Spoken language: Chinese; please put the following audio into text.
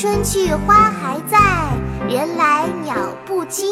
春去花还在，人来鸟不惊。